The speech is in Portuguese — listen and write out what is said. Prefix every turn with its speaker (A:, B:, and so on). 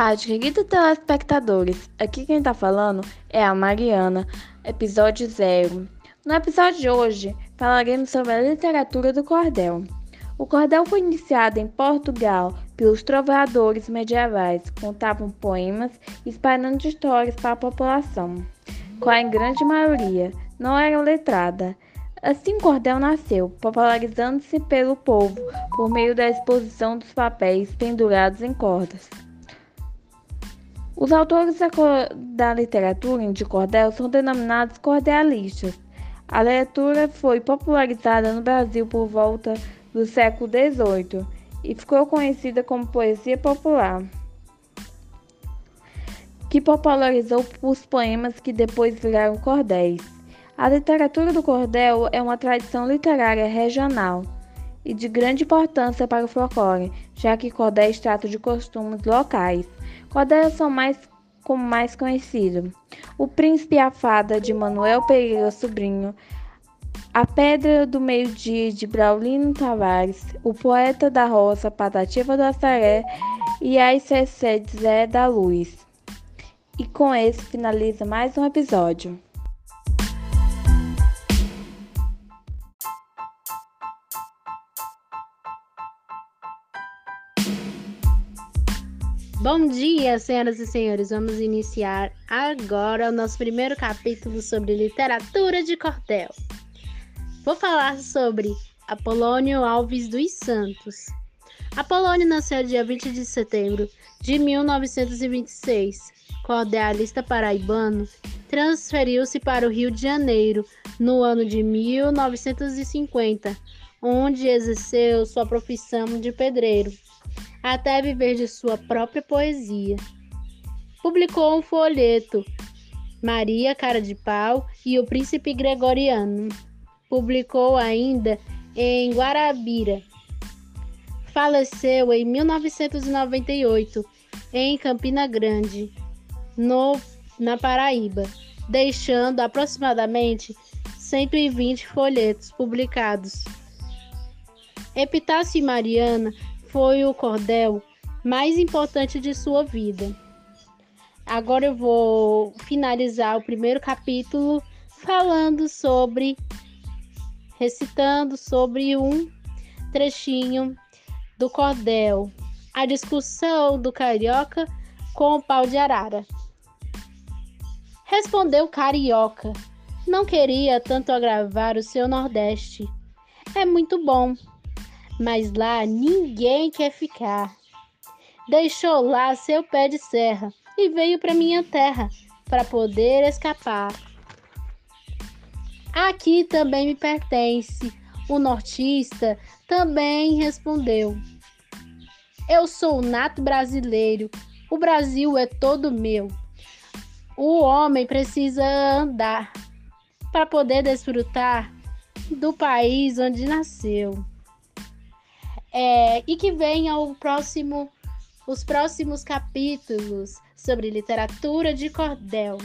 A: tarde, queridos telespectadores. Aqui quem tá falando é a Mariana, episódio zero. No episódio de hoje, falaremos sobre a literatura do cordel. O cordel foi iniciado em Portugal pelos trovadores medievais, contavam poemas espalhando histórias para a população, qual em grande maioria não era letrada. Assim, o cordel nasceu, popularizando-se pelo povo por meio da exposição dos papéis pendurados em cordas. Os autores da literatura de cordel são denominados cordelistas. A leitura foi popularizada no Brasil por volta do século XVIII e ficou conhecida como poesia popular, que popularizou os poemas que depois viraram cordéis. A literatura do cordel é uma tradição literária regional e de grande importância para o folclore, já que cordéis tratam de costumes locais. Cordéis são mais como mais conhecido. O Príncipe e a Fada de Manuel Pereira Sobrinho, A Pedra do Meio-Dia de Braulino Tavares, O Poeta da Roça Patativa do Assaré e A ICC de Zé da Luz. E com esse finaliza mais um episódio.
B: Bom dia, senhoras e senhores. Vamos iniciar agora o nosso primeiro capítulo sobre literatura de cordel. Vou falar sobre Apolônio Alves dos Santos. Apolônio nasceu dia 20 de setembro de 1926. Cordelista paraibano, transferiu-se para o Rio de Janeiro no ano de 1950, onde exerceu sua profissão de pedreiro até viver de sua própria poesia. Publicou um folheto, Maria Cara de Pau e o Príncipe Gregoriano. Publicou ainda em Guarabira. Faleceu em 1998 em Campina Grande, no, na Paraíba, deixando aproximadamente 120 folhetos publicados. Epitácio Mariana foi o cordel mais importante de sua vida. Agora eu vou finalizar o primeiro capítulo falando sobre, recitando sobre um trechinho do cordel, a discussão do carioca com o pau de arara. Respondeu carioca, não queria tanto agravar o seu Nordeste. É muito bom, mas lá ninguém quer ficar. Deixou lá seu pé de serra e veio para minha terra para poder escapar. Aqui também me pertence. O nortista também respondeu: Eu sou nato brasileiro. O Brasil é todo meu. O homem precisa andar para poder desfrutar do país onde nasceu. É, e que venha o próximo, os próximos capítulos sobre literatura de cordel.